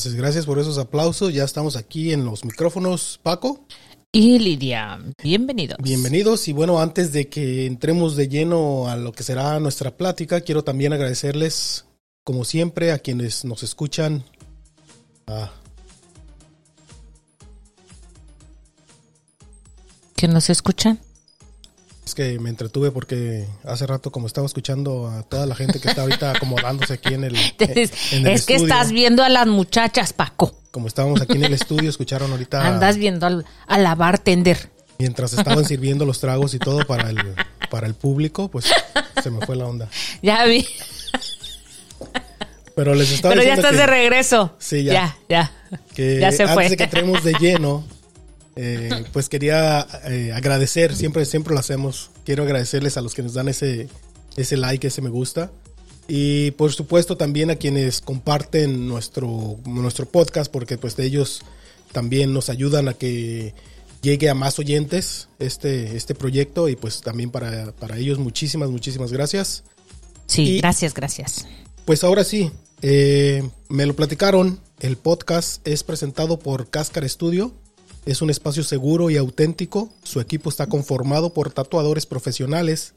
Gracias, gracias por esos aplausos. Ya estamos aquí en los micrófonos, Paco. Y Lidia, bienvenidos. Bienvenidos y bueno, antes de que entremos de lleno a lo que será nuestra plática, quiero también agradecerles, como siempre, a quienes nos escuchan. Ah, ¿Que nos escuchan? Es que me entretuve porque hace rato como estaba escuchando a toda la gente que está ahorita acomodándose aquí en el, en el es que estás viendo a las muchachas, Paco. Como estábamos aquí en el estudio, escucharon ahorita Andas viendo al, a la bartender. mientras estaban sirviendo los tragos y todo para el, para el público, pues se me fue la onda. Ya vi. Pero les estaba Pero ya estás que- de regreso. Sí, ya. Ya, ya. que Ya se antes fue. de que entremos de lleno, eh, pues quería eh, agradecer, siempre, siempre lo hacemos. Quiero agradecerles a los que nos dan ese, ese like, ese me gusta. Y por supuesto también a quienes comparten nuestro, nuestro podcast, porque pues de ellos también nos ayudan a que llegue a más oyentes este, este proyecto y pues también para, para ellos muchísimas, muchísimas gracias. Sí, Y- gracias, gracias. Pues ahora sí, eh, me lo platicaron. El podcast es presentado por Cáscar Studio. Es un espacio seguro y auténtico. Su equipo está conformado por tatuadores profesionales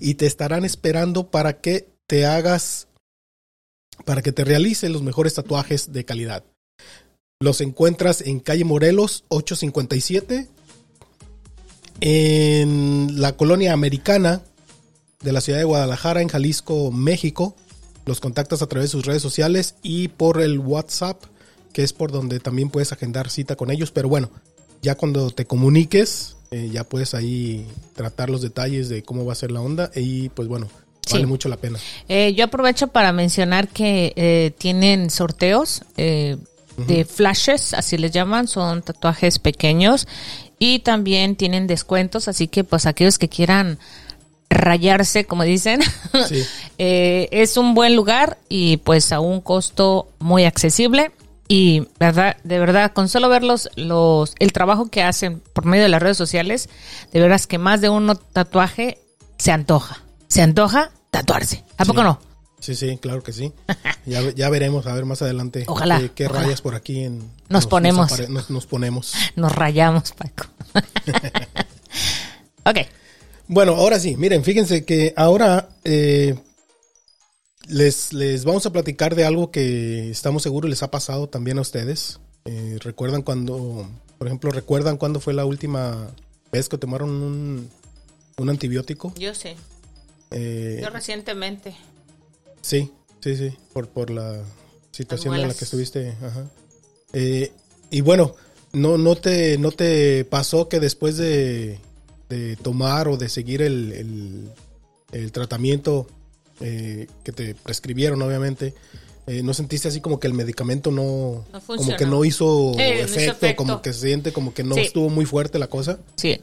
y te estarán esperando para que te hagas, para que te realices los mejores tatuajes de calidad. Los encuentras en calle Morelos 857, en la colonia americana de la ciudad de Guadalajara, en Jalisco, México. Los contactas a través de sus redes sociales y por el WhatsApp, que es por donde también puedes agendar cita con ellos. Pero bueno, ya cuando te comuniques, eh, ya puedes ahí tratar los detalles de cómo va a ser la onda y pues bueno, vale Sí. mucho la pena. Eh, yo aprovecho para mencionar que eh, tienen sorteos eh, de flashes, así les llaman, son tatuajes pequeños y también tienen descuentos, así que pues aquellos que quieran rayarse, como dicen, Sí. es un buen lugar y pues a un costo muy accesible y verdad de verdad con solo ver los, el trabajo que hacen por medio de las redes sociales de veras que más de uno tatuaje se antoja se antoja tatuarse a poco no Sí, sí, claro que sí. Ya, ya veremos, a ver más adelante Ojalá, qué, qué ojalá. rayas por aquí en, Nos ponemos. nos- nos ponemos. nos rayamos Paco ok Bueno, ahora sí, miren, fíjense que ahora eh, les, les vamos a platicar de algo que estamos seguros les ha pasado también a ustedes. Eh, ¿Recuerdan cuando, por ejemplo, recuerdan cuándo fue la última vez que tomaron un, un antibiótico? yo sé Eh, recientemente Sí, sí, sí, por, por la situación en la que estuviste. Ajá. Eh, y bueno, no, no, te, ¿no te pasó que después de, de tomar o de seguir el, el- el tratamiento eh, que te prescribieron, obviamente, eh, no sentiste así como que el medicamento no, No como que no hizo, Eh, efecto, efecto. como que se siente como que no Sí. estuvo muy fuerte la cosa? sí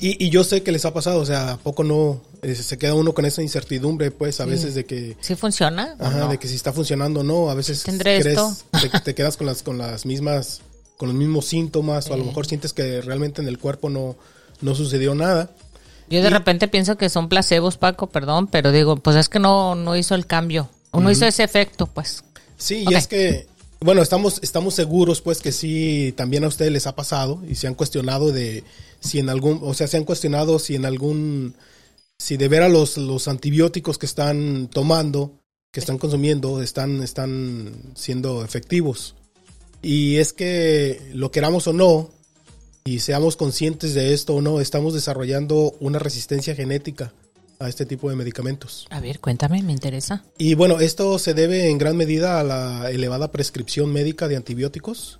Y, y yo sé que les ha pasado, o sea, ¿a poco no eh, se queda uno con esa incertidumbre, pues, a veces de que sí funciona Ajá, no? de que si está funcionando o no, a veces ¿Tendré crees, esto? Te, te quedas con las, con las mismas, con los mismos síntomas, o a lo mejor sientes que realmente en el cuerpo no, no sucedió nada. Yo de Y- repente pienso que son placebos, Paco, perdón, pero digo, pues es que no, no hizo el cambio. O no hizo ese efecto, pues. Sí, y es que, bueno, estamos, estamos seguros, pues, que sí, también a ustedes les ha pasado y se han cuestionado de si en algún, o sea, se han cuestionado si en algún, si de veras los, los antibióticos que están tomando, que están consumiendo, están, están siendo efectivos. Y es que lo queramos o no, y seamos conscientes de esto o no, estamos desarrollando una resistencia genética a este tipo de medicamentos. A ver, cuéntame, me interesa. Y bueno, esto se debe en gran medida a la elevada prescripción médica de antibióticos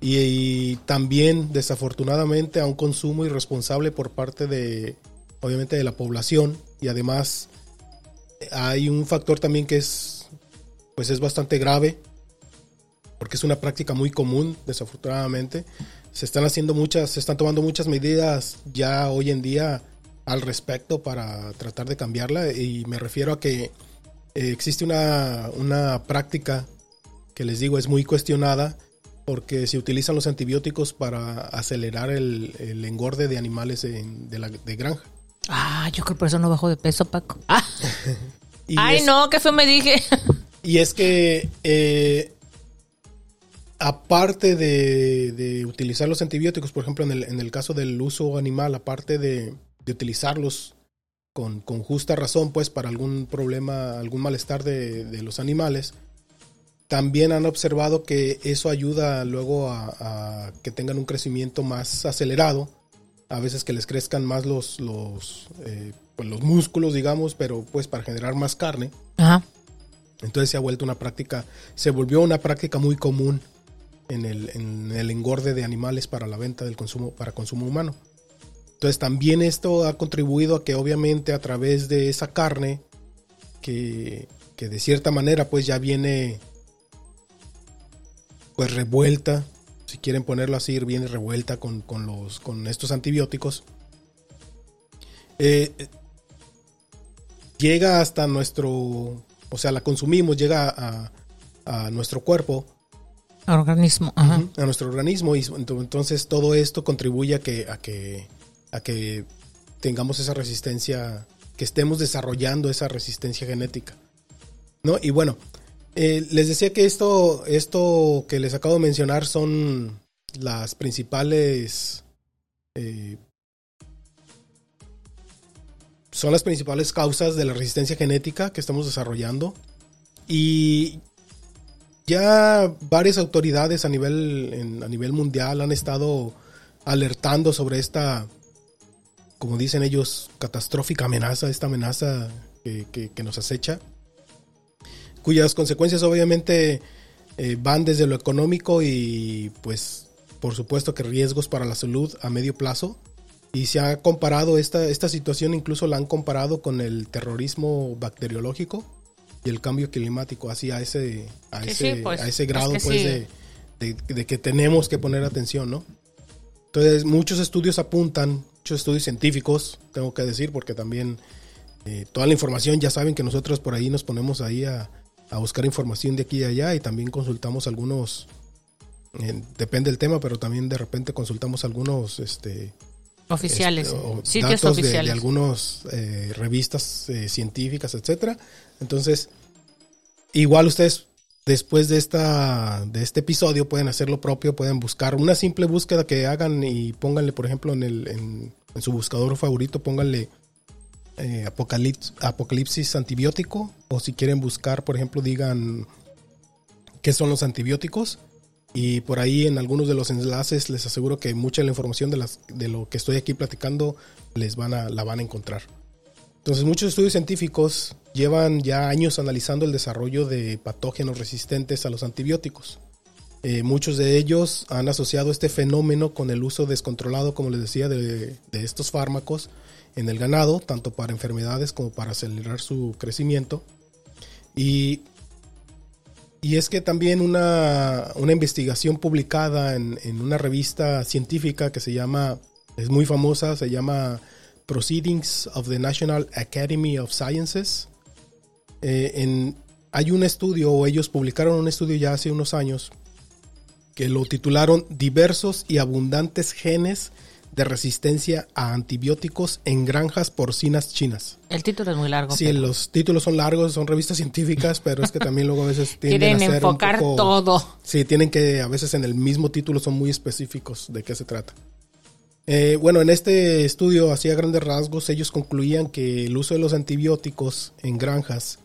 y, y también desafortunadamente a un consumo irresponsable por parte de, obviamente, de la población y además hay un factor también que es, pues es bastante grave porque es una práctica muy común, desafortunadamente. Se están haciendo muchas, se están tomando muchas medidas ya hoy en día al respecto para tratar de cambiarla y me refiero a que eh, existe una, una práctica que les digo es muy cuestionada porque se utilizan los antibióticos para acelerar el, el engorde de animales en- de, la, de granja. Ah, yo creo que por eso no bajo de peso, Paco. Ah, ay, es- no, qué feo me dije. Y es que eh, aparte de, utilizar los antibióticos, por ejemplo, en el, en el caso del uso animal, aparte de, utilizarlos con, con, justa razón, pues para algún problema, algún malestar de, los animales, también han observado que eso ayuda luego a, que tengan un crecimiento más acelerado, a veces que les crezcan más los, los, eh, pues los músculos, digamos, pero pues para generar más carne. Entonces se ha vuelto una práctica, se volvió una práctica muy común en el, engorde de animales para la venta del consumo, para consumo humano. Entonces también esto ha contribuido a que obviamente a través de esa carne, que, de cierta manera pues ya viene pues revuelta, si quieren ponerlo así, viene revuelta con, los, con estos antibióticos, eh, llega hasta nuestro, o sea, la consumimos, llega a nuestro cuerpo organismo, a nuestro organismo y entonces todo esto contribuye a que, a que, a que tengamos esa resistencia, que estemos desarrollando esa resistencia genética. ¿No? Y bueno, eh, les decía que esto, esto que les acabo de mencionar son las principales eh, son las principales causas de la resistencia genética que estamos desarrollando. Y ya varias autoridades a nivel, a nivel mundial han estado alertando sobre esta, como dicen ellos, catastrófica amenaza, esta amenaza que, nos acecha, cuyas consecuencias obviamente eh, van desde lo económico y pues por supuesto que riesgos para la salud a medio plazo. Y se ha comparado esta, esta situación, incluso la han comparado con el terrorismo bacteriológico y el cambio climático, así a ese, a ese, pues, a ese grado pues de, que tenemos que poner atención, ¿no? Entonces, muchos estudios apuntan, muchos estudios científicos, tengo que decir, porque también eh, toda la información, ya saben que nosotros por ahí nos ponemos ahí a, buscar información de aquí y allá y también consultamos algunos, eh, depende del tema, pero también de repente consultamos algunos, este, oficiales, este, sitios oficiales. De, de algunas eh, revistas científicas, etcétera. Entonces, igual ustedes después de esta de este episodio pueden hacer lo propio, pueden buscar una simple búsqueda que hagan y pónganle, por ejemplo, en el en, su buscador favorito, pónganle eh, apocalipsis, antibiótico o si quieren buscar, por ejemplo, digan qué son los antibióticos y por ahí en algunos de los enlaces les aseguro que mucha de la información de, las, de lo que estoy aquí platicando les van a, la van a encontrar. Entonces muchos estudios científicos llevan ya años analizando el desarrollo de patógenos resistentes a los antibióticos. Eh, muchos de ellos han asociado este fenómeno con el uso descontrolado, como les decía, de, estos fármacos en el ganado, tanto para enfermedades como para acelerar su crecimiento. Y, y es que también una, investigación publicada en, en, una revista científica que se llama, es muy famosa, se llama Proceedings of the National Academy of Sciences. Eh, hay un estudio, o ellos publicaron un estudio ya hace unos años, que lo titularon Diversos y abundantes genes de resistencia a antibióticos en granjas porcinas chinas. El título es muy largo. Sí, los títulos son largos, son revistas científicas, pero es que también luego a veces tienen que enfocar todo. Sí, tienen que a veces en el mismo título son muy específicos de qué se trata. Eh, bueno, en este estudio, así a grandes rasgos, ellos concluían que el uso de los antibióticos en granjas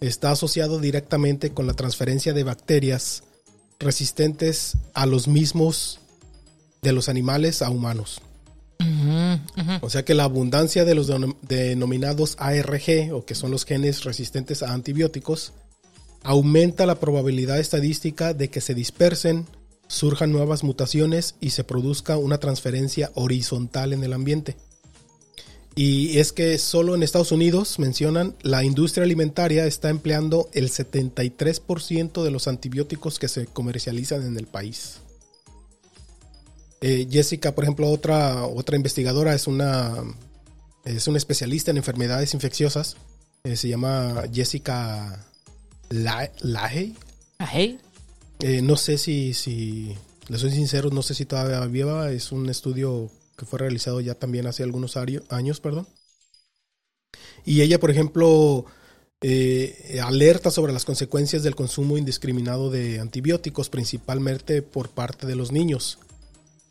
está asociado directamente con la transferencia de bacterias resistentes a los mismos de los animales a humanos. O sea que la abundancia de los denominados ARG, o que son los genes resistentes a antibióticos, aumenta la probabilidad estadística de que se dispersen surjan nuevas mutaciones y se produzca una transferencia horizontal en el ambiente. Y es que solo en Estados Unidos, mencionan, la industria alimentaria está empleando el 73% de los antibióticos que se comercializan en el país. Eh, Jessica, por ejemplo, otra, otra investigadora, es una, es una especialista en enfermedades infecciosas. Eh, se llama Jessica Lahey. Lahey. Eh, no sé si, si, le soy sincero, no sé si todavía viva. Es un estudio que fue realizado ya también hace algunos años, perdón. Y ella, por ejemplo, eh, alerta sobre las consecuencias del consumo indiscriminado de antibióticos, principalmente por parte de los niños.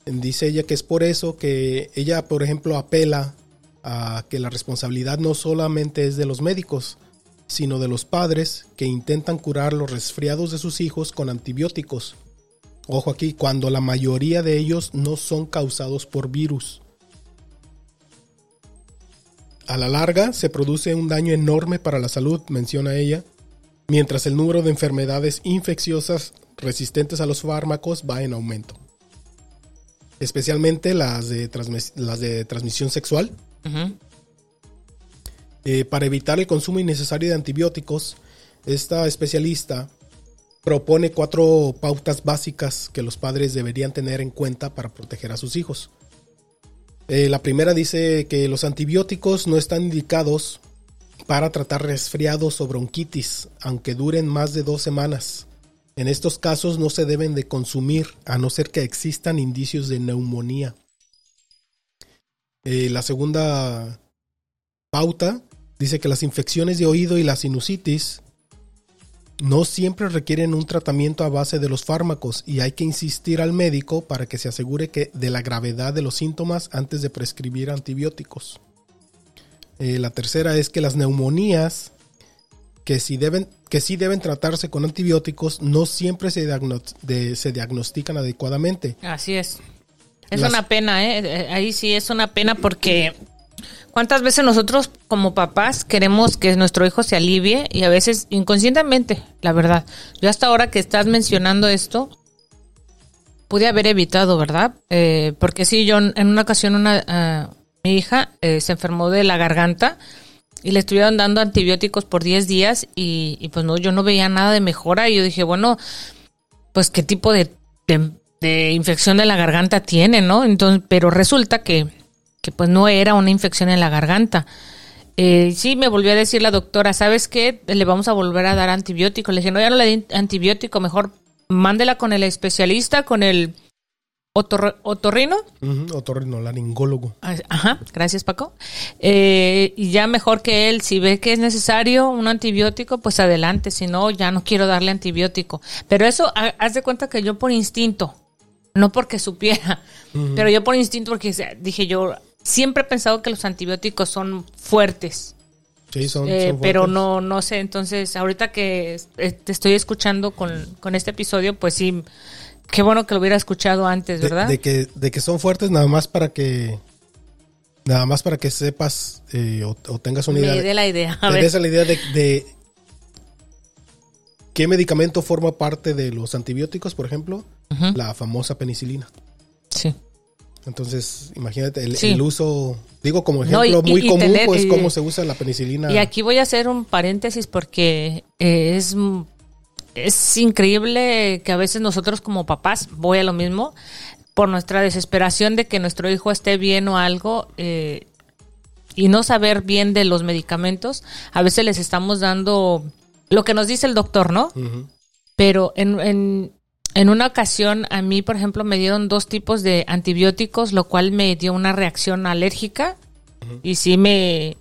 Dice ella que es por eso que ella, por ejemplo, apela a que la responsabilidad no solamente es de los médicos, sino de los padres que intentan curar los resfriados de sus hijos con antibióticos. Ojo aquí, cuando la mayoría de ellos no son causados por virus. A la larga se produce un daño enorme para la salud, menciona ella, mientras el número de enfermedades infecciosas resistentes a los fármacos va en aumento. Especialmente las de, transmisión sexual. Eh, para evitar el consumo innecesario de antibióticos, esta especialista propone cuatro pautas básicas que los padres deberían tener en cuenta para proteger a sus hijos. Eh, la primera dice que los antibióticos no están indicados para tratar resfriados o bronquitis, aunque duren más de dos semanas. En estos casos no se deben de consumir a no ser que existan indicios de neumonía. Eh, la segunda pauta dice que las infecciones de oído y la sinusitis no siempre requieren un tratamiento a base de los fármacos y hay que insistir al médico para que se asegure que de la gravedad de los síntomas antes de prescribir antibióticos. Eh, la tercera es que las neumonías que sí deben, que sí deben tratarse con antibióticos no siempre se, se diagnostican adecuadamente. Así es. Es una pena, ¿eh? ¿eh? Ahí sí es una pena porque ¿Cuántas veces nosotros como papás queremos que nuestro hijo se alivie y a veces inconscientemente, la verdad? Yo hasta ahora que estás mencionando esto, pude haber evitado, ¿verdad? Eh, porque sí, yo en una ocasión una, ah, mi hija eh, se enfermó de la garganta y le estuvieron dando antibióticos por 10 días y, pues no, yo no veía nada de mejora y yo dije, bueno, pues qué tipo de, de, de infección de la garganta tiene, ¿no? Entonces, pero resulta que que pues no era una infección en la garganta. Eh, sí, me volvió a decir la doctora, ¿sabes qué? Le vamos a volver a dar antibiótico. Le dije, no, ya no le di antibiótico, mejor mándela con el especialista, con el otorrino. otorrino, laringólogo. Ah, ajá, gracias Paco. Eh, y ya mejor que él, si ve que es necesario un antibiótico, pues adelante, si no, ya no quiero darle antibiótico. Pero eso, haz de cuenta que yo por instinto, no porque supiera, pero yo por instinto, porque dije yo, siempre he pensado que los antibióticos son fuertes. Sí, son, eh, Pero no, no sé, entonces ahorita que te estoy escuchando con, con, este episodio, pues sí, qué bueno que lo hubiera escuchado antes, ¿verdad? De, que, de que son fuertes nada más para que... Nada más para que sepas eh, o, tengas una idea. Me dé la idea. A ver. la idea de, de, qué medicamento forma parte de los antibióticos, por ejemplo, la famosa penicilina. Sí. Entonces, imagínate el, uso, digo como ejemplo muy común, pues cómo se usa la penicilina. Y aquí voy a hacer un paréntesis porque eh, es, es increíble que a veces nosotros como papás, voy a lo mismo, por nuestra desesperación de que nuestro hijo esté bien o algo, eh, y no saber bien de los medicamentos, a veces les estamos dando lo que nos dice el doctor, ¿no? Pero en, en una ocasión a mí, por ejemplo, me dieron dos tipos de antibióticos, lo cual me dio una reacción alérgica y sí me,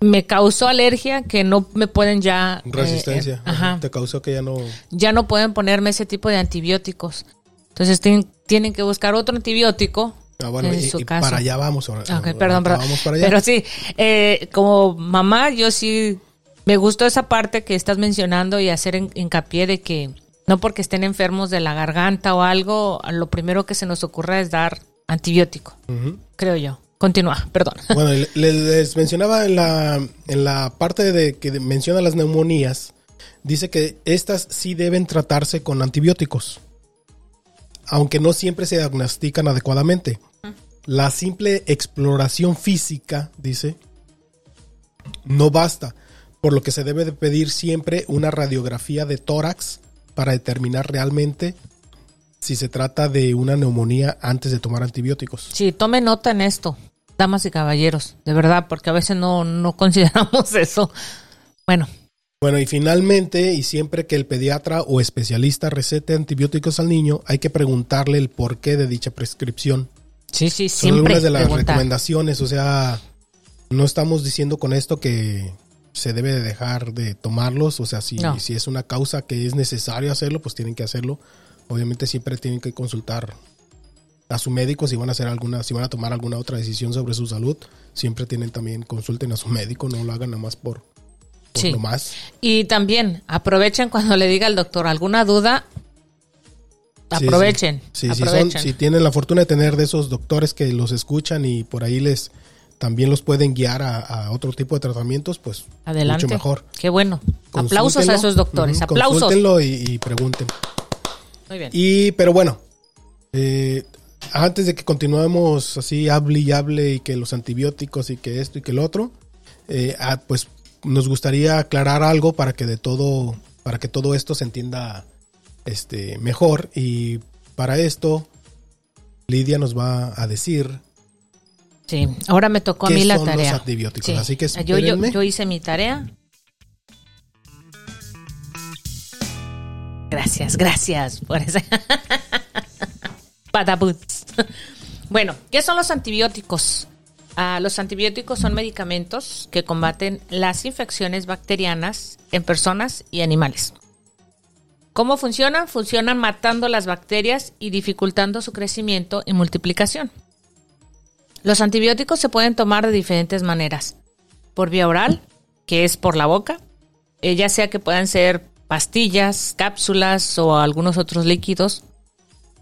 me causó alergia que no me pueden ya... Eh, Resistencia. ajá. Te causó que ya no... Ya no pueden ponerme ese tipo de antibióticos. Entonces tienen que buscar otro antibiótico. Ah, bueno, y, para allá vamos ahora. Ok, perdón, pero, vamos para allá. pero sí, eh, como mamá yo sí me gustó esa parte que estás mencionando y hacer hincapié de que no porque estén enfermos de la garganta o algo, lo primero que se nos ocurra es dar antibiótico, creo yo. Continúa, perdón. Bueno, les, mencionaba en la, en la parte de que menciona las neumonías, dice que estas sí deben tratarse con antibióticos, aunque no siempre se diagnostican adecuadamente. La simple exploración física, dice, no basta, por lo que se debe de pedir siempre una radiografía de tórax para determinar realmente si se trata de una neumonía antes de tomar antibióticos. Sí, tome nota en esto, damas y caballeros, de verdad, porque a veces no, no consideramos eso. Bueno. Bueno, y finalmente, y siempre que el pediatra o especialista recete antibióticos al niño, hay que preguntarle el porqué de dicha prescripción. Sí, sí, Son siempre. algunas de las recomendaciones, o sea, no estamos diciendo con esto que se debe de dejar de tomarlos. O sea, si, No. si es una causa que es necesario hacerlo, pues tienen que hacerlo. Obviamente siempre tienen que consultar a su médico si van a hacer alguna, si van a tomar alguna otra decisión sobre su salud. Siempre tienen también, consulten a su médico, no lo hagan nada más por, por Sí. lo más. Y también aprovechen cuando le diga al doctor alguna duda. Aprovechen. Sí, sí, si, aprovechen. son, si tienen la fortuna de tener de esos doctores que los escuchan y por ahí les también los pueden guiar a, a otro tipo de tratamientos, pues Adelante. mucho mejor. Qué bueno. Aplausos a esos doctores. Aplausos. consúltenlo y, y pregunten. Muy bien. Y, pero bueno, eh, antes de que continuemos así, hable y hable y que los antibióticos y que esto y que el otro, eh, ah, pues nos gustaría aclarar algo para que de todo, para que todo esto se entienda este, mejor. Y para esto, Lidia nos va a decir Sí, ahora me tocó a ¿Qué mí la son los tarea. antibióticos? Sí. Así que yo, yo, espérenme. yo hice mi tarea. Gracias, gracias por esa. Bueno, ¿qué son los antibióticos? Ah, los antibióticos son medicamentos que combaten las infecciones bacterianas en personas y animales. ¿Cómo funcionan? Funcionan matando las bacterias y dificultando su crecimiento y multiplicación. Los antibióticos se pueden tomar de diferentes maneras. Por vía oral, que es por la boca, eh, ya sea que puedan ser pastillas, cápsulas o algunos otros líquidos.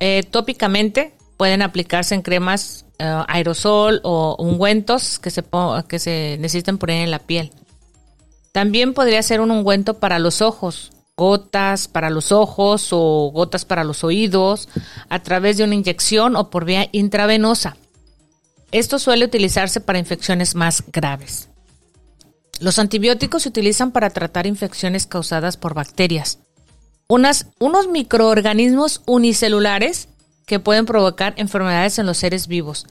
Eh, tópicamente pueden aplicarse en cremas eh, aerosol o ungüentos que se, que se necesiten poner en la piel. También podría ser un ungüento para los ojos, gotas para los ojos o gotas para los oídos, a través de una inyección o por vía intravenosa. Esto suele utilizarse para infecciones más graves. Los antibióticos se utilizan para tratar infecciones causadas por bacterias. Unos microorganismos unicelulares que pueden provocar enfermedades en los seres vivos.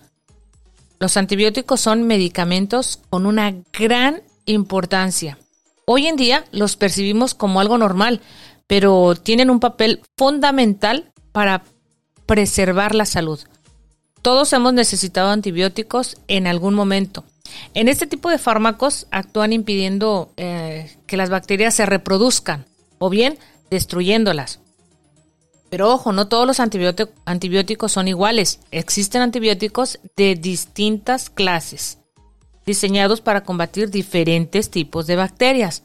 Los antibióticos son medicamentos con una gran importancia. Hoy en día los percibimos como algo normal, pero tienen un papel fundamental para preservar la salud. Todos hemos necesitado antibióticos en algún momento. En este tipo de fármacos actúan impidiendo eh, que las bacterias se reproduzcan o bien destruyéndolas. Pero ojo, no todos los antibióti- antibióticos son iguales. Existen antibióticos de distintas clases, diseñados para combatir diferentes tipos de bacterias.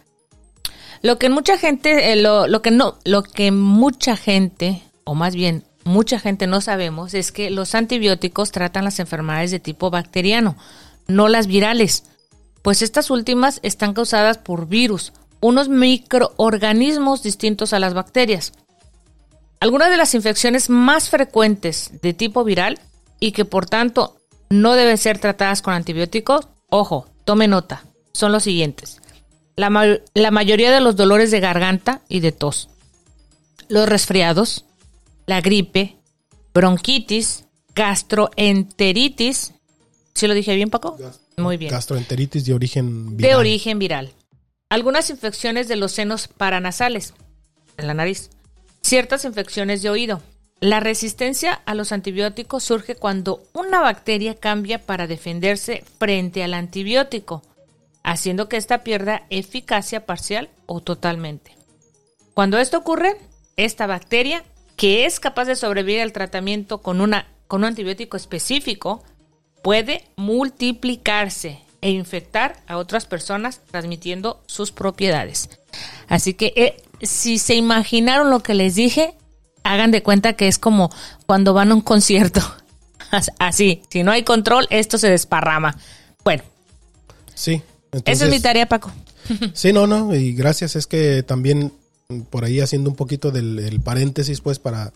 Lo que mucha gente, eh, lo, lo que no, lo que mucha gente, o más bien mucha gente no sabemos, es que los antibióticos tratan las enfermedades de tipo bacteriano, no las virales, pues estas últimas están causadas por virus, unos microorganismos distintos a las bacterias. Algunas de las infecciones más frecuentes de tipo viral y que por tanto no deben ser tratadas con antibióticos, ojo, tome nota, son los siguientes. La, la mayoría de los dolores de garganta y de tos, los resfriados, la gripe, bronquitis, gastroenteritis. ¿Sí lo dije bien, Paco? Muy bien. gastroenteritis de origen viral. De origen viral. Algunas infecciones de los senos paranasales, en la nariz. Ciertas infecciones de oído. La resistencia a los antibióticos surge cuando una bacteria cambia para defenderse frente al antibiótico, haciendo que ésta pierda eficacia parcial o totalmente. Cuando esto ocurre, esta bacteria, que es capaz de sobrevivir al tratamiento con, una, con un antibiótico específico, puede multiplicarse e infectar a otras personas transmitiendo sus propiedades. Así que eh, si se imaginaron lo que les dije, hagan de cuenta que es como cuando van a un concierto. Así, si no hay control, esto se desparrama. Bueno, Sí. esa es mi tarea, Paco. Sí, no, no, y gracias. Es que también por ahí haciendo un poquito del el paréntesis, pues, para,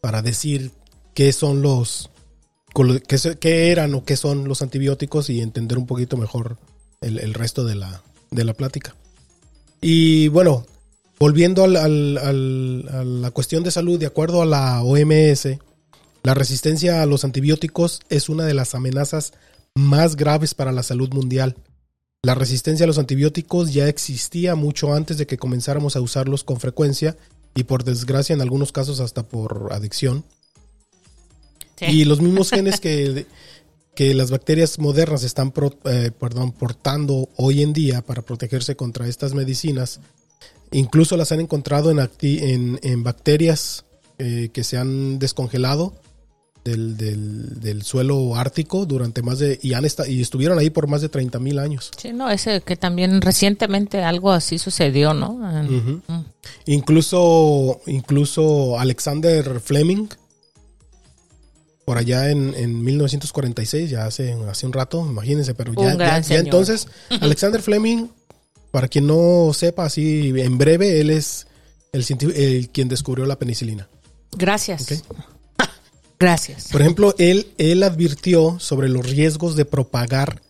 para decir qué son los, qué, qué eran o qué son los antibióticos y entender un poquito mejor el, el resto de la, de la plática. Y bueno, volviendo al- al- al- a la cuestión de salud, de acuerdo a la OMS, la resistencia a los antibióticos es una de las amenazas más graves para la salud mundial. La resistencia a los antibióticos ya existía mucho antes de que comenzáramos a usarlos con frecuencia y por desgracia en algunos casos hasta por adicción. Sí. Y los mismos genes que que las bacterias modernas están pro- eh, perdón, portando hoy en día para protegerse contra estas medicinas, incluso las han encontrado en, acti- en, en bacterias eh, que se han descongelado del, del- del suelo ártico durante más de y han y estuvieron ahí por más de 30 mil años. Sí, no, ese que también recientemente algo así sucedió, ¿no? Mm. Incluso, incluso Alexander Fleming, por allá en, en 1946, ya hace, hace un rato, imagínense, pero ya, entonces, Alexander Fleming, para quien no sepa, así en breve, él es el, el quien descubrió la penicilina. Gracias. Ok. Gracias. Por ejemplo, él, él advirtió sobre los riesgos de propagar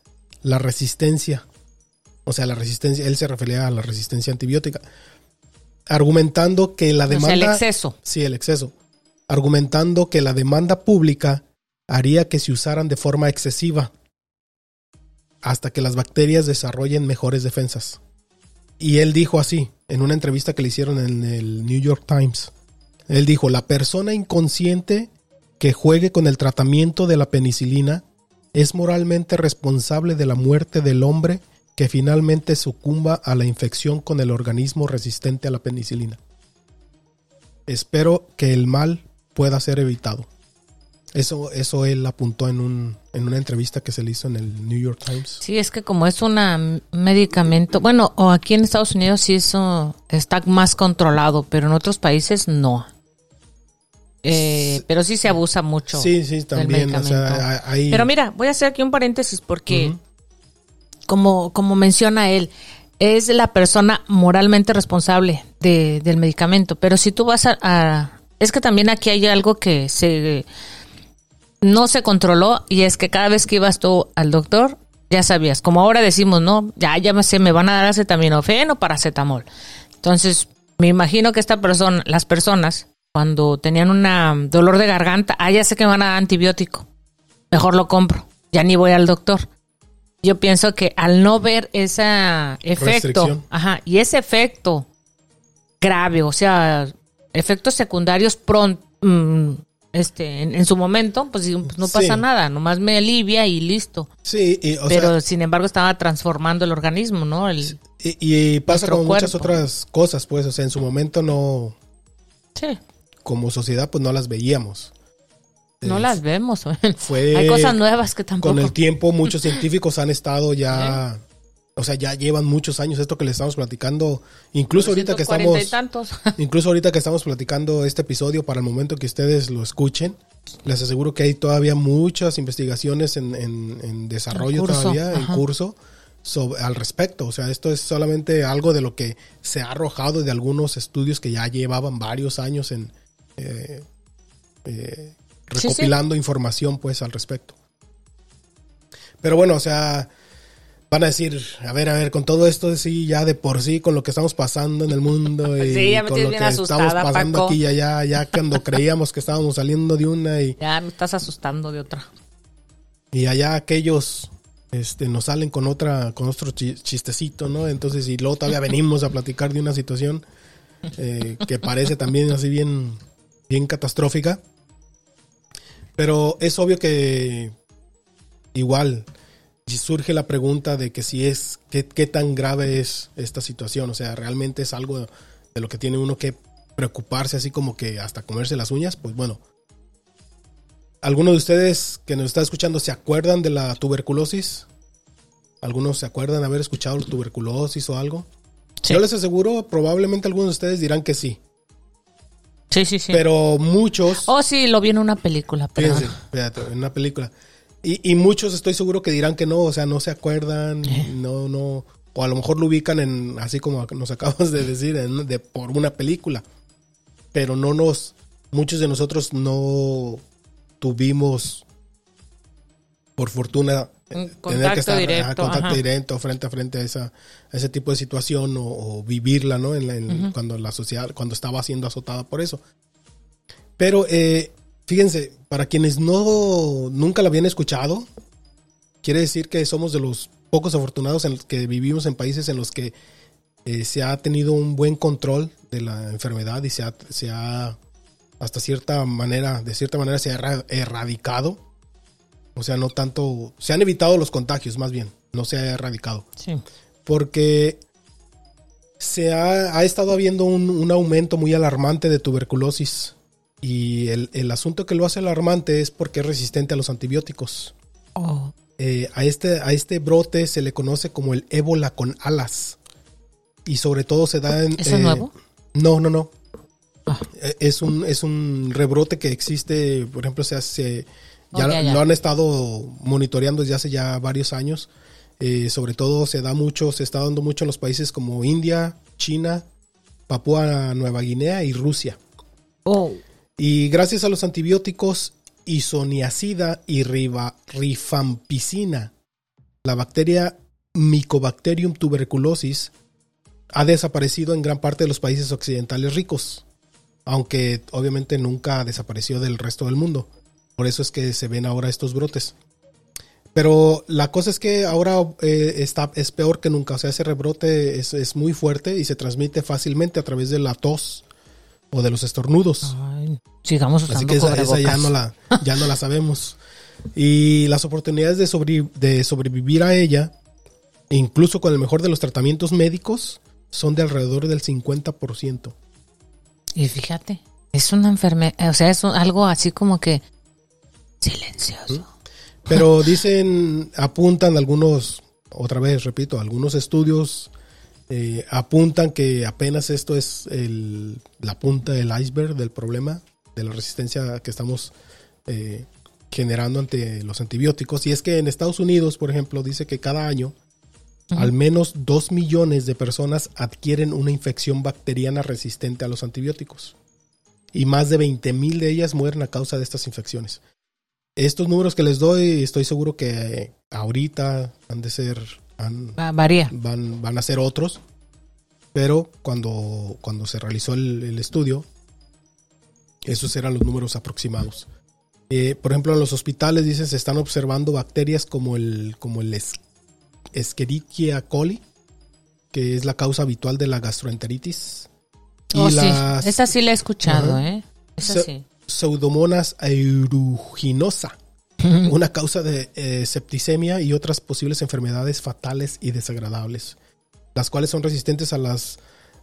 la resistencia. O sea, la resistencia, él se refería a la resistencia antibiótica, argumentando que la O sea, demanda... el exceso. Sí, el exceso. Argumentando que la demanda pública haría que se usaran de forma excesiva hasta que las bacterias desarrollen mejores defensas. Y él dijo así, en una entrevista que le hicieron en el New York Times. Él dijo, la persona inconsciente que juegue con el tratamiento de la penicilina es moralmente responsable de la muerte del hombre que finalmente sucumba a la infección con el organismo resistente a la penicilina. Espero que el mal pueda ser evitado. Eso, eso él apuntó en, un, en una entrevista que se le hizo en el New York Times. Sí, es que como es un medicamento, bueno, o aquí en Estados Unidos sí eso está más controlado, pero en otros países no. Eh, pero sí se abusa mucho. Sí, sí, del. O sea, hay, Pero mira, voy a hacer aquí un paréntesis porque, como, como menciona él, es la persona moralmente responsable de- del medicamento. Pero si tú vas a, a- Es que también aquí hay algo que se no se controló y es que cada vez que ibas tú al doctor, ya sabías, como ahora decimos, no, ya, ya me sé, me van a dar acetaminofén o paracetamol. Entonces, me imagino que esta persona, las personas, cuando tenían un dolor de garganta, ah, ya sé que me van a dar antibiótico, mejor lo compro, ya ni voy al doctor. Yo pienso que al no ver ese efecto, ajá, y ese efecto grave, o sea, efectos secundarios pronto, este, en, en su momento, pues, pues, no pasa Sí. nada, nomás me alivia y listo. Sí, y, o Pero sea, sin embargo estaba transformando el organismo, ¿no? El, y, y pasa con muchas otras cosas, pues. O sea, en su momento no, sí, como sociedad, pues no las veíamos. no las vemos. Fue Hay cosas nuevas que tampoco. con el tiempo muchos científicos han estado ya, o sea, ya llevan muchos años esto que le estamos platicando, incluso ahorita que 140 estamos, y tantos. incluso ahorita que estamos platicando este episodio para el momento que ustedes lo escuchen, les aseguro que hay todavía muchas investigaciones en, en- en desarrollo En todavía, en curso. sobre- al respecto, o sea, esto es solamente algo de lo que se ha arrojado de algunos estudios que ya llevaban varios años en eh, eh, Sí, sí. recopilando información pues al respecto. Pero bueno, o sea, van a decir, a ver, a ver, con todo esto sí, ya de por sí, con lo que estamos pasando en el mundo y Sí, con lo que asustada, estamos pasando Paco. aquí y allá, ya cuando creíamos que estábamos saliendo de una y, Ya me estás asustando de otra. y allá aquellos este, nos salen con otra, con otro chi- chistecito, ¿no? Entonces, y luego todavía venimos a platicar de una situación eh, que parece también así bien, bien catastrófica. Pero es obvio que igual surge la pregunta de que si es, qué, qué tan grave es esta situación. O sea, realmente es algo de lo que tiene uno que preocuparse, así como que hasta comerse las uñas. Pues bueno, ¿Algunos de ustedes que nos está escuchando se acuerdan de la tuberculosis? ¿Algunos se acuerdan de haber escuchado tuberculosis o algo? Sí. Yo les aseguro, probablemente algunos de ustedes dirán que sí. Sí, sí, sí. Pero muchos, oh, sí, lo vi en una película. Pero... fíjense, fíjate, en una película. Y, y muchos estoy seguro que dirán que no, o sea, no se acuerdan, no, no. O a lo mejor lo ubican en, así como nos acabas de decir, en- de, por una película. Pero no nos, muchos de nosotros no tuvimos, por fortuna, Un eh, contacto directo, ajá, contacto ajá. directo frente a frente a, esa, a ese tipo de situación o, o vivirla, ¿no? En la- en- Cuando la sociedad, cuando estaba siendo azotada por eso. Pero eh, fíjense, para quienes no nunca la habían escuchado, quiere decir que somos de los pocos afortunados en los que vivimos en países en los que eh, se ha tenido un buen control de la enfermedad y se ha, se ha hasta cierta manera, de cierta manera se ha erra- erradicado. O sea, no tanto, se han evitado los contagios más bien, no se ha erradicado. Sí. Porque se ha, ha estado habiendo un, un aumento muy alarmante de tuberculosis. Y el, el asunto que lo hace alarmante es porque es resistente a los antibióticos. Oh. Eh, a, este, a este brote se le conoce como el ébola con alas. Y sobre todo se da en... ¿Eso es eh, nuevo? No, no, no. Ah. Eh, Es un, es un rebrote que existe, por ejemplo, se hace... Ya, lo han estado monitoreando desde hace ya varios años. Eh, sobre todo se da mucho, se está dando mucho en los países como India, China, Papúa Nueva Guinea y Rusia. Oh. Y gracias a los antibióticos isoniazida y rifampicina, la bacteria Mycobacterium tuberculosis ha desaparecido en gran parte de los países occidentales ricos, aunque obviamente nunca desapareció del resto del mundo. Por eso es que se ven ahora estos brotes. Pero la cosa es que ahora eh, está, es peor que nunca. O sea, ese rebrote es, es muy fuerte y se transmite fácilmente a través de la tos o de los estornudos. Ay, sigamos usando Así que esa, esa ya, no la, ya no la sabemos. Y las oportunidades de, de sobrevivir a ella, incluso con el mejor de los tratamientos médicos, son de alrededor del 50%. Y fíjate, es una enfermedad, o sea, es algo así como que silencioso. Pero dicen, apuntan algunos, otra vez repito, algunos estudios eh, apuntan que apenas esto es el- la punta del iceberg del problema, de la resistencia que estamos eh, generando ante los antibióticos. Y es que en Estados Unidos, por ejemplo, dice que cada año al menos 2 millones de personas adquieren una infección bacteriana resistente a los antibióticos. Y más de 20 mil de ellas mueren a causa de estas infecciones. Estos números que les doy, estoy seguro que ahorita han de ser, han- Va- varía. van, van a ser otros. Pero cuando, cuando se realizó el, el estudio, esos eran los números aproximados. Eh, por ejemplo, en los hospitales, dicen, se están observando bacterias como el, como el es- Escherichia coli, que es la causa habitual de la gastroenteritis. Y Oh, sí, esa sí la he escuchado. ¿eh? Esa Se- sí. Pseudomonas aeruginosa, una causa de eh, septicemia y otras posibles enfermedades fatales y desagradables, las cuales son resistentes a las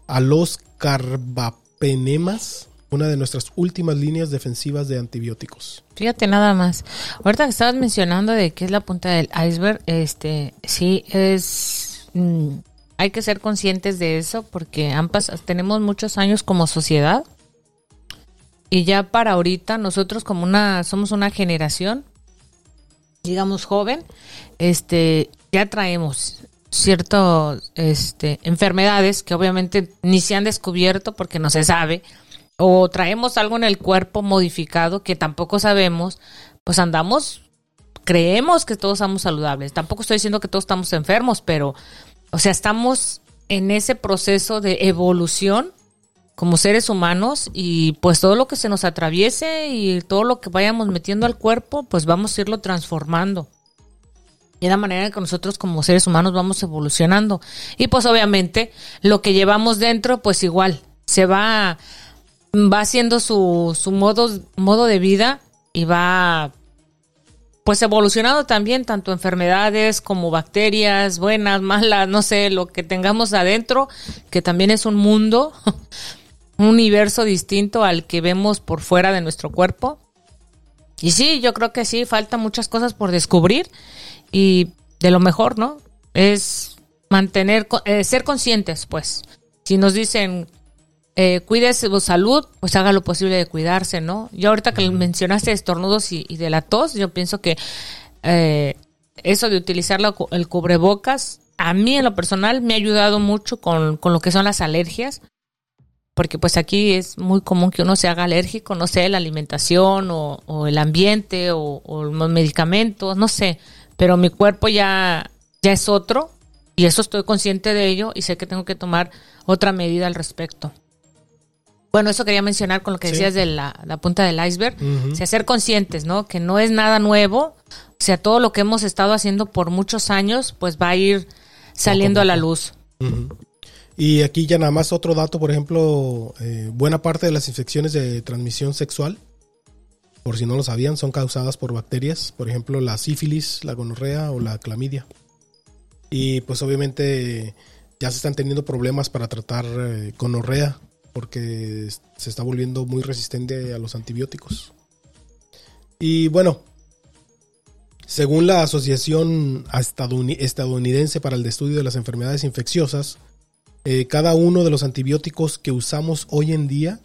a los carbapenemas, una de nuestras últimas líneas defensivas de antibióticos. Fíjate nada más. Ahorita que estabas mencionando de que es la punta del iceberg, este, sí es, mm, hay que ser conscientes de eso porque han pas- tenemos muchos años como sociedad y ya para ahorita nosotros como una, somos una generación, digamos joven, este, ya traemos ciertas, este, enfermedades que obviamente ni se han descubierto porque no se sabe o traemos algo en el cuerpo modificado que tampoco sabemos, pues andamos, creemos que todos estamos saludables. Tampoco estoy diciendo que todos estamos enfermos, pero, o sea, estamos en ese proceso de evolución como seres humanos y pues todo lo que se nos atraviese y todo lo que vayamos metiendo al cuerpo, pues vamos a irlo transformando. Y la manera en que nosotros como seres humanos vamos evolucionando. Y pues obviamente lo que llevamos dentro, pues igual, se va va haciendo su, su modo, modo de vida y va pues evolucionando también tanto enfermedades como bacterias buenas, malas, no sé, lo que tengamos adentro, que también es un mundo, un universo distinto al que vemos por fuera de nuestro cuerpo. Y sí, yo creo que sí, faltan muchas cosas por descubrir y de lo mejor, ¿no? Es mantener, eh, ser conscientes, pues. Si nos dicen, eh, cuide su salud, pues haga lo posible de cuidarse, ¿no? Yo ahorita que mencionaste estornudos y, y de la tos, yo pienso que eh, eso de utilizar la el cubrebocas, a mí en lo personal me ha ayudado mucho con, con lo que son las alergias, porque pues aquí es muy común que uno se haga alérgico, no sé, la alimentación o, o el ambiente o, o los medicamentos, no sé, pero mi cuerpo ya, ya es otro y eso estoy consciente de ello y sé que tengo que tomar otra medida al respecto. Bueno, eso quería mencionar con lo que Sí. decías de la, la punta del iceberg. O sea, ser conscientes, ¿no? Que no es nada nuevo. O sea, todo lo que hemos estado haciendo por muchos años, pues va a ir saliendo a la luz. Ujú. Y aquí ya nada más otro dato, por ejemplo, eh, buena parte de las infecciones de transmisión sexual por si no lo sabían, son causadas por bacterias, por ejemplo la sífilis, la gonorrea o la clamidia. Y pues obviamente ya se están teniendo problemas para tratar eh, gonorrea porque se está volviendo muy resistente a los antibióticos. Y bueno, según la Asociación Estadounidense para el Estudio de las Enfermedades Infecciosas, eh, cada uno de los antibióticos que usamos hoy en día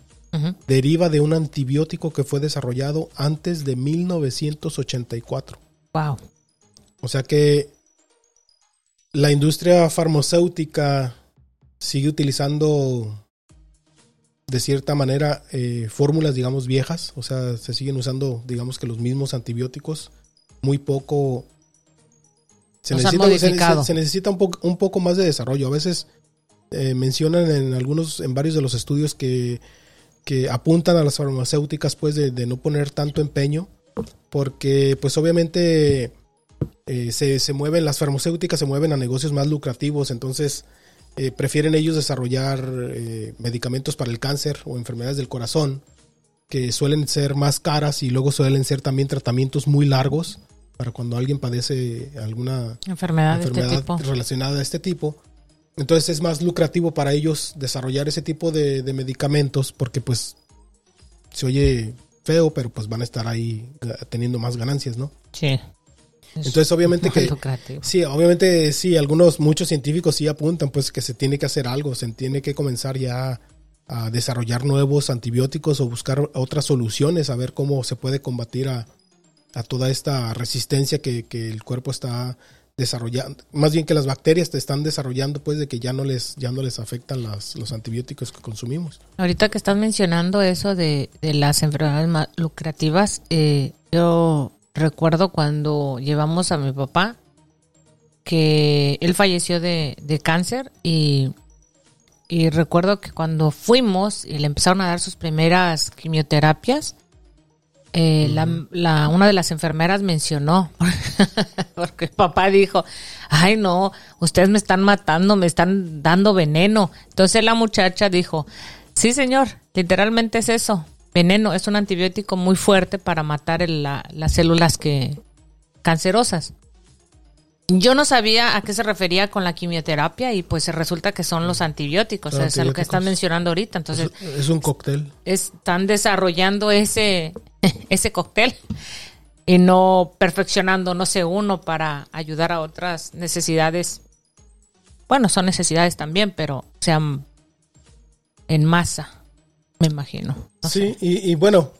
deriva de un antibiótico que fue desarrollado antes de 1984. Wow. O sea que la industria farmacéutica sigue utilizando de cierta manera eh, fórmulas, digamos, viejas. O sea, se siguen usando, digamos que los mismos antibióticos. Muy poco. Se, necesita, se, necesita, un, poco, un poco más de desarrollo. A veces eh, mencionan en algunos, en varios de los estudios que, que apuntan a las farmacéuticas, pues, de, de, no poner tanto empeño. Porque, pues, obviamente eh, se, mueven, las farmacéuticas se mueven a negocios más lucrativos, entonces eh, prefieren ellos desarrollar eh, medicamentos para el cáncer o enfermedades del corazón, que suelen ser más caras y luego suelen ser también tratamientos muy largos para cuando alguien padece alguna enfermedad, este relacionada a este tipo. Entonces es más lucrativo para ellos desarrollar ese tipo de, de medicamentos porque pues se oye feo, pero pues van a estar ahí teniendo más ganancias, ¿no? Sí. Entonces, obviamente que sí, obviamente sí, algunos muchos científicos sí apuntan pues que se tiene que hacer algo, se tiene que comenzar ya a desarrollar nuevos antibióticos o buscar otras soluciones, a ver cómo se puede combatir a, toda esta resistencia que, el cuerpo está desarrollando, más bien que las bacterias te están desarrollando, pues de que ya no les, ya no les afectan los antibióticos que consumimos. Ahorita que estás mencionando eso de, las enfermedades más lucrativas, eh, yo recuerdo cuando llevamos a mi papá, que él falleció de, cáncer y, y, recuerdo que cuando fuimos y le empezaron a dar sus primeras quimioterapias, eh, la, una de las enfermeras mencionó, porque papá dijo, ay no, ustedes me están matando, me están dando veneno. Entonces la muchacha dijo, sí señor, literalmente es eso, veneno, es un antibiótico muy fuerte para matar las células que cancerosas. Yo no sabía a qué se refería con la quimioterapia y pues resulta que son los antibióticos, es lo que están mencionando ahorita. Entonces es, un cóctel. Están desarrollando ese ese cóctel y no perfeccionando, no sé, uno para ayudar a otras necesidades. Bueno, son necesidades también, pero sean en masa me imagino. sí, y, bueno,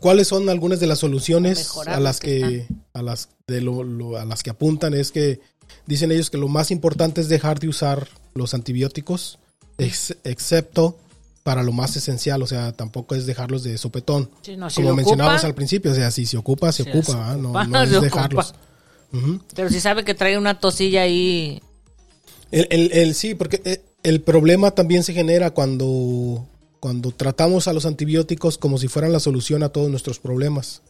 ¿cuáles son algunas de las soluciones a las que, a las de lo, a las que apuntan? Es que dicen ellos que lo más importante es dejar de usar los antibióticos, excepto para lo más esencial, o sea, tampoco es dejarlos de sopetón. Como mencionábamos al principio, o sea, si se ocupa, se, ocupa, no, es dejarlos. Pero si sabe que trae una tosilla ahí. El, el, el, sí, porque eh, el problema también se genera cuando cuando tratamos a los antibióticos como si fueran la solución a todos nuestros problemas.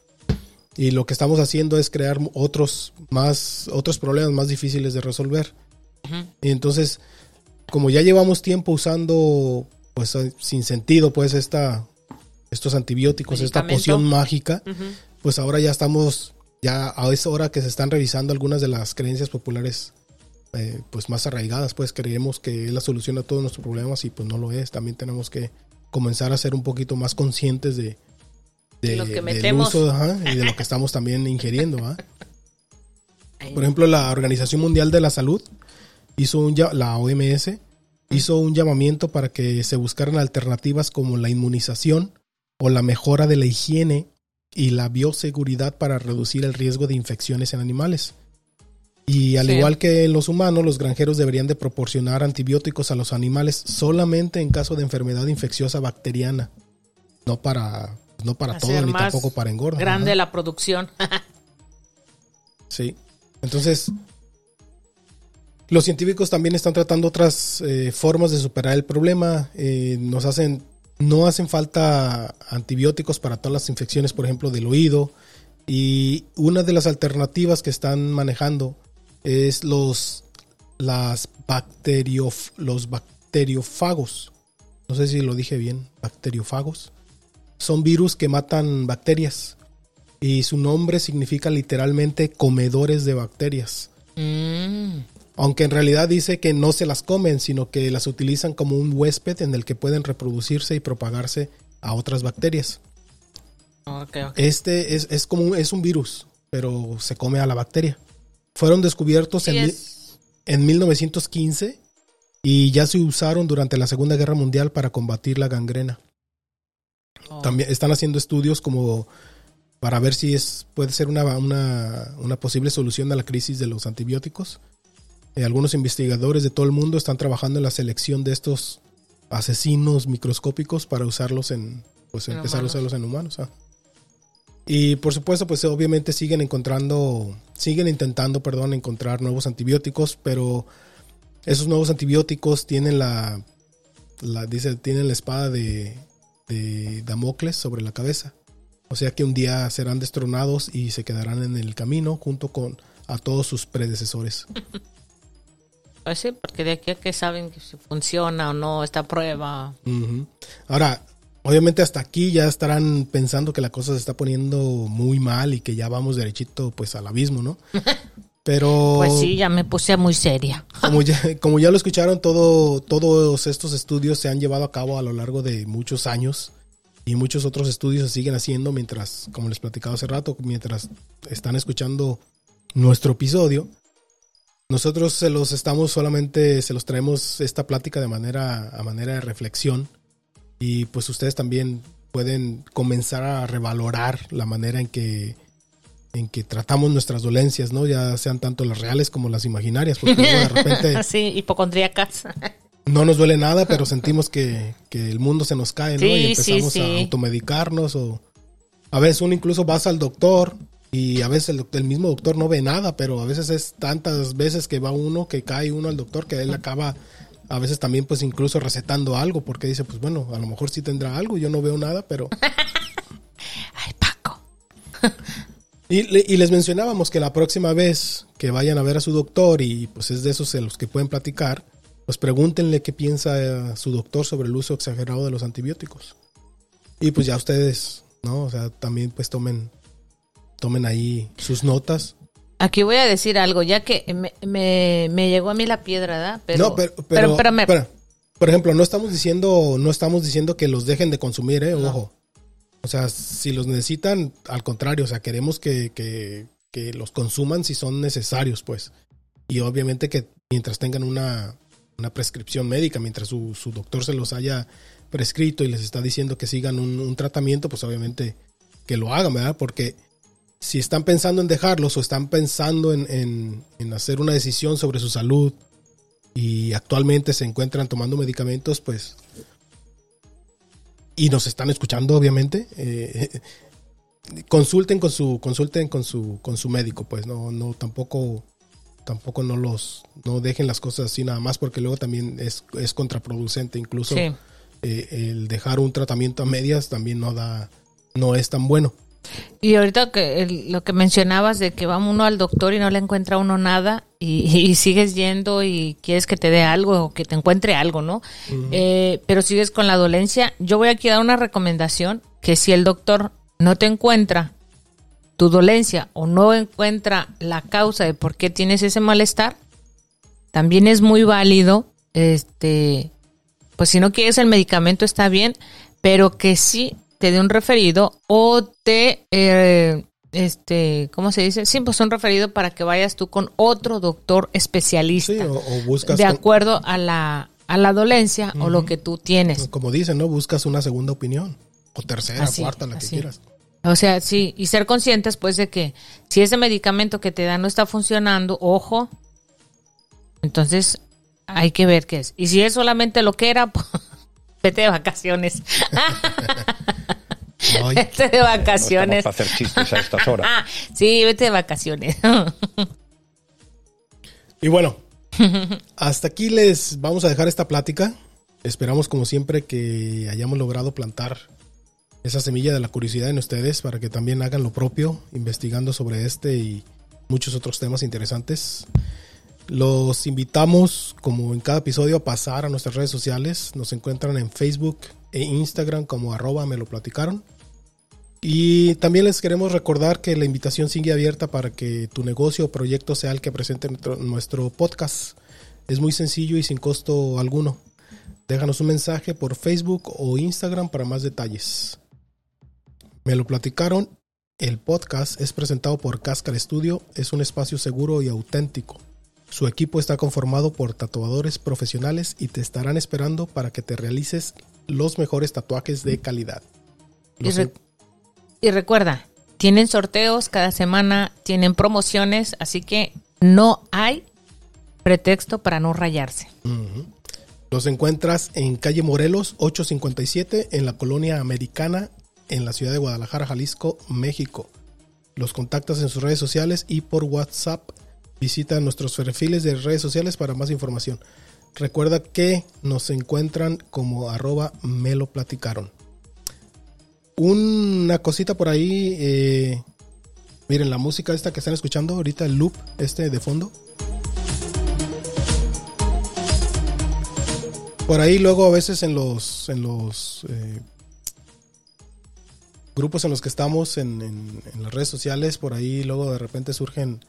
Y lo que estamos haciendo es crear otros más otros problemas más difíciles de resolver. Y entonces, como ya llevamos tiempo usando pues sin sentido pues esta estos antibióticos, esta poción mágica, pues ahora ya estamos ya a esa hora que se están revisando algunas de las creencias populares eh, pues más arraigadas, pues creemos que es la solución a todos nuestros problemas y pues no lo es. También tenemos que comenzar a ser un poquito más conscientes de, de lo que metemos. uso y de lo que estamos también ingiriendo. Por ejemplo, la Organización Mundial de la Salud hizo un la OMS hizo un llamamiento para que se buscaran alternativas como la inmunización o la mejora de la higiene y la bioseguridad para reducir el riesgo de infecciones en animales. Y al igual que en los humanos, los granjeros deberían de proporcionar antibióticos a los animales solamente en caso de enfermedad infecciosa bacteriana. No para, no para todo, ni tampoco para engordar. Grande la producción. sí. Entonces, los científicos también están tratando otras eh, formas de superar el problema. Eh, nos hacen, no hacen falta antibióticos para todas las infecciones, por ejemplo, del oído. Y una de las alternativas que están manejando es los, las los bacteriofagos. No sé si lo dije bien, bacteriofagos. son virus que matan bacterias. Y su nombre significa literalmente comedores de bacterias. Mm. Aunque en realidad dice que no se las comen, sino que las utilizan como un huésped en el que pueden reproducirse y propagarse a otras bacterias. Ok. Este es, es como un, es un virus, pero se come a la bacteria. Fueron descubiertos Sí, en, mi- es- en 1915 y ya se usaron durante la Segunda Guerra Mundial para combatir la gangrena. oh. También están haciendo estudios como para ver si es puede ser una, una, una posible solución a la crisis de los antibióticos. Eh, algunos investigadores de todo el mundo están trabajando en la selección de estos asesinos microscópicos para usarlos en pues En empezar humanos. a usarlos en humanos. ah. Y por supuesto, pues obviamente siguen encontrando, siguen intentando, perdón, encontrar nuevos antibióticos, pero esos nuevos antibióticos tienen la, la dice, tienen la espada de, de Damocles sobre la cabeza. O sea que un día serán destronados y se quedarán en el camino junto con a todos sus predecesores. Pues sí, porque de aquí a que saben si funciona o no esta prueba. Ujú. Ahora, obviamente hasta aquí ya estarán pensando que la cosa se está poniendo muy mal y que ya vamos derechito pues al abismo, ¿no? Pero Pues sí, ya me puse muy seria. como ya, como ya lo escucharon, todo, todos estos estudios se han llevado a cabo a lo largo de muchos años y muchos otros estudios se siguen haciendo mientras, como les platicaba hace rato, mientras están escuchando nuestro episodio. Nosotros se los estamos solamente, se los traemos esta plática de manera, a manera de reflexión y pues ustedes también pueden comenzar a revalorar la manera en que en que tratamos nuestras dolencias, ¿no? Ya sean tanto las reales como las imaginarias, porque luego de repente sí, hipocondríacas. no nos duele nada, pero sentimos que, que el mundo se nos cae, ¿no? Sí, y sí, empezamos sí. a automedicarnos o a veces uno incluso vas al doctor y a veces el, el mismo doctor no ve nada, pero a veces es tantas veces que va uno, que cae uno al doctor, que él acaba a veces también pues incluso recetando algo, porque dice, pues bueno, a lo mejor sí tendrá algo, yo no veo nada, pero... Ay, Paco. Y, y les mencionábamos que la próxima vez que vayan a ver a su doctor y pues es de esos de los que pueden platicar, pues pregúntenle qué piensa eh, su doctor sobre el uso exagerado de los antibióticos. Y pues ya ustedes, ¿no? O sea, también pues tomen, tomen ahí sus notas. Aquí voy a decir algo, ya que me, me, me llegó a mí la piedra, ¿verdad? Pero, no, pero, pero, pero espera. por ejemplo, no estamos diciendo, no estamos diciendo que los dejen de consumir, eh, No. ojo. O sea, si los necesitan, al contrario, o sea, queremos que, que, que los consuman si son necesarios, pues. Y obviamente que mientras tengan una, una prescripción médica, mientras su, su doctor se los haya prescrito y les está diciendo que sigan un, un tratamiento, pues obviamente que lo hagan, ¿verdad? Porque si están pensando en dejarlos o están pensando en, en- en hacer una decisión sobre su salud y actualmente se encuentran tomando medicamentos, pues... Y nos están escuchando, obviamente. eh, consulten con su consulten con su con su médico pues no no tampoco tampoco no los no dejen las cosas así nada más porque luego también es, es contraproducente incluso Sí. eh, el dejar un tratamiento a medias también no da no es tan bueno Y ahorita que el- lo que mencionabas de que va uno al doctor y no le encuentra a uno nada y, y sigues yendo y quieres que te dé algo o que te encuentre algo, ¿no? Eh, pero sigues con la dolencia. Yo voy aquí a dar una recomendación que si el doctor no te encuentra tu dolencia o no encuentra la causa de por qué tienes ese malestar, también es muy válido, este, pues si no quieres el medicamento está bien, pero que sí te dé un referido o te, eh, este, ¿cómo se dice? Sí, pues un referido para que vayas tú con otro doctor especialista sí o, o buscas de con- acuerdo a la, a la dolencia o lo que tú tienes. como dicen no buscas una segunda opinión o tercera Así, cuarta la que quieras O sea, sí, y ser conscientes pues de que si ese medicamento que te dan no está funcionando, ojo, entonces hay que ver qué es. Y si es solamente lo que era, pues, vete de vacaciones. Ay, vete de vacaciones. para hacer chistes a estas horas. Ah, sí, vete de vacaciones. Y bueno, hasta aquí les vamos a dejar esta plática. Esperamos como siempre que hayamos logrado plantar esa semilla de la curiosidad en ustedes para que también hagan lo propio, investigando sobre este y muchos otros temas interesantes. Los invitamos, como en cada episodio, a pasar a nuestras redes sociales. Nos encuentran en Facebook e Instagram como arroba me lo platicaron. Y también les queremos recordar que la invitación sigue abierta para que tu negocio o proyecto sea el que presente nuestro, podcast. Es muy sencillo y sin costo alguno. Déjanos un mensaje por Facebook o Instagram para más detalles. Me lo platicaron. El podcast es presentado por Cascar Studio. Es un espacio seguro y auténtico. Su equipo está conformado por tatuadores profesionales y te estarán esperando para que te realices los mejores tatuajes de calidad. Y, Los re- y recuerda, tienen sorteos cada semana, tienen promociones, así que no hay pretexto para no rayarse. Los encuentras en calle Morelos 857 en la colonia americana en la ciudad de Guadalajara, Jalisco, México. Los contactas en sus redes sociales y por WhatsApp. Visita nuestros perfiles de redes sociales para más información. Recuerda que nos encuentran como arroba me lo platicaron. Una cosita por ahí. eh, miren, la música esta que están escuchando ahorita, el loop este de fondo. Por ahí luego a veces en los, en los eh, grupos en los que estamos en, las redes sociales, por ahí luego de repente surgen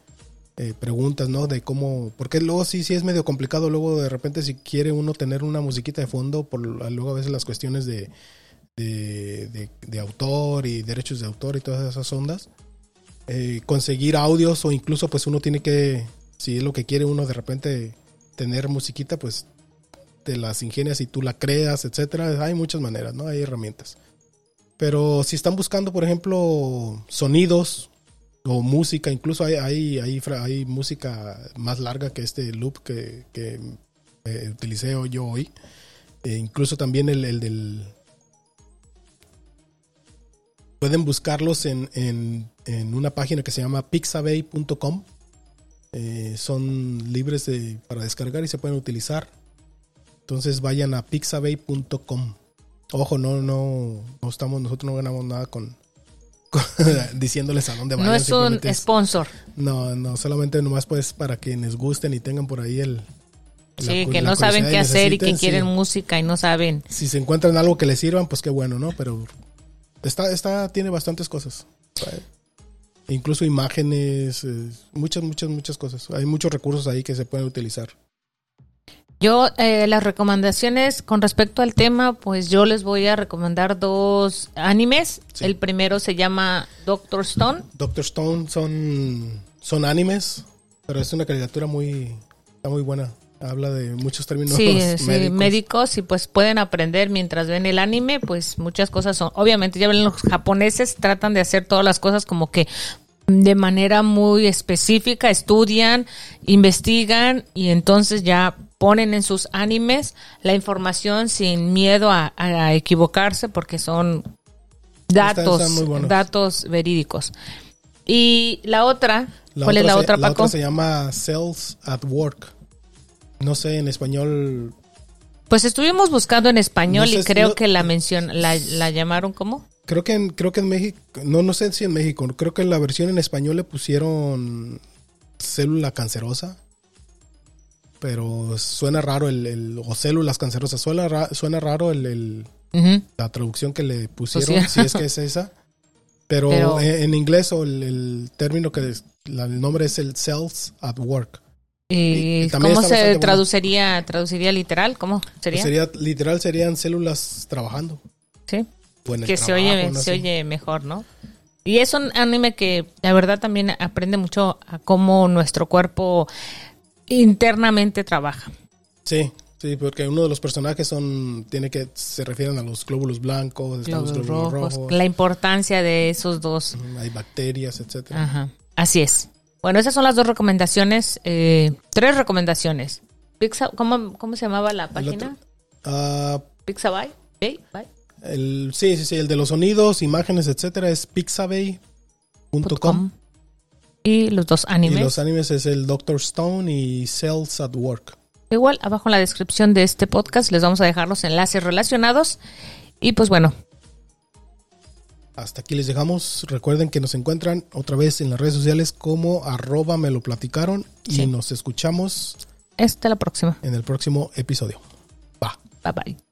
eh, preguntas, ¿no? De cómo, porque luego sí, sí es medio complicado, luego de repente si quiere uno tener una musiquita de fondo, por luego a veces las cuestiones de, de, de- autor y derechos de autor y todas esas ondas, eh, conseguir audios o incluso pues uno tiene que, si es lo que quiere uno de repente tener musiquita, pues te las ingenias y tú la creas, etcétera. Hay muchas maneras, ¿no? Hay herramientas. Pero si están buscando, por ejemplo, sonidos o música, incluso hay, hay, hay, música más larga que este loop que, que eh, utilicé yo hoy. Eh, incluso también el, el del... Pueden buscarlos en, en, en una página que se llama pixabay.com. Eh, son libres de, para descargar y se pueden utilizar. Entonces vayan a pixabay.com. Ojo, no, no, no estamos, nosotros no ganamos nada con- diciéndoles a dónde vayan. No es un es- sponsor. no, no, solamente nomás pues para quienes gusten y tengan por ahí el... Sí, que no saben qué hacer y que sí. quieren música y no saben. Si se encuentran algo que les sirvan, pues qué bueno, ¿no? Pero está, está, tiene bastantes cosas. Incluso imágenes, muchas, muchas, muchas cosas. Hay muchos recursos ahí que se pueden utilizar. Yo, eh, las recomendaciones con respecto al tema, pues yo les voy a recomendar dos animes. Sí. El primero se llama Doctor Stone. Doctor Stone son, son animes, pero es una caricatura muy, está muy buena. Habla de muchos términos Sí, sí, médicos. médicos. y pues pueden aprender mientras ven el anime, pues muchas cosas son. Obviamente, ya ven los japoneses tratan de hacer todas las cosas como que de manera muy específica, estudian, investigan y entonces ya ponen en sus animes la información sin miedo a, a equivocarse porque son datos, están datos verídicos. Y la otra, La ¿cuál es la se- otra, La Paco? otra se llama Cells at Work. No sé en español. Pues estuvimos buscando en español No sé y creo no- que la mención, la, la llamaron como Creo que en, creo que en México, no, no sé si en México, creo que en la versión en español le pusieron célula cancerosa. Pero suena raro el, el- o células cancerosas, suena, ra- suena raro el, la traducción que le pusieron, si es que es esa. Pero, Pero- en, en inglés o el, el término que es- la- el nombre es el cells at work. ¿Y Y cómo se bueno. traduciría, traduciría literal? ¿Cómo sería? Pues sería literal serían células trabajando. sí. Que se trabajo, oye, no se oye mejor, ¿no? Y es un anime que la verdad también aprende mucho a cómo nuestro cuerpo internamente trabaja. Sí, sí, porque uno de los personajes son tiene que se refieren a los glóbulos blancos, están los Glóbulos glóbulos rojos, rojos, la importancia de esos dos. hay bacterias, etcétera. Ajá. Así es. Bueno, esas son las dos recomendaciones, eh, tres recomendaciones. ¿cómo, ¿Cómo se llamaba la página? Ah, Pixabay. El, sí, sí, sí, el de los sonidos, imágenes, etcétera es pixabay.com com. Y los dos y animes. los animes es el Doctor Stone y Cells at Work. Igual, abajo en la descripción de este podcast les vamos a dejar los enlaces relacionados. Y pues bueno, Hasta aquí les dejamos. Recuerden que nos encuentran otra vez en las redes sociales como arroba me lo platicaron y Sí. nos escuchamos hasta la próxima. en el próximo episodio. Va. Bye bye.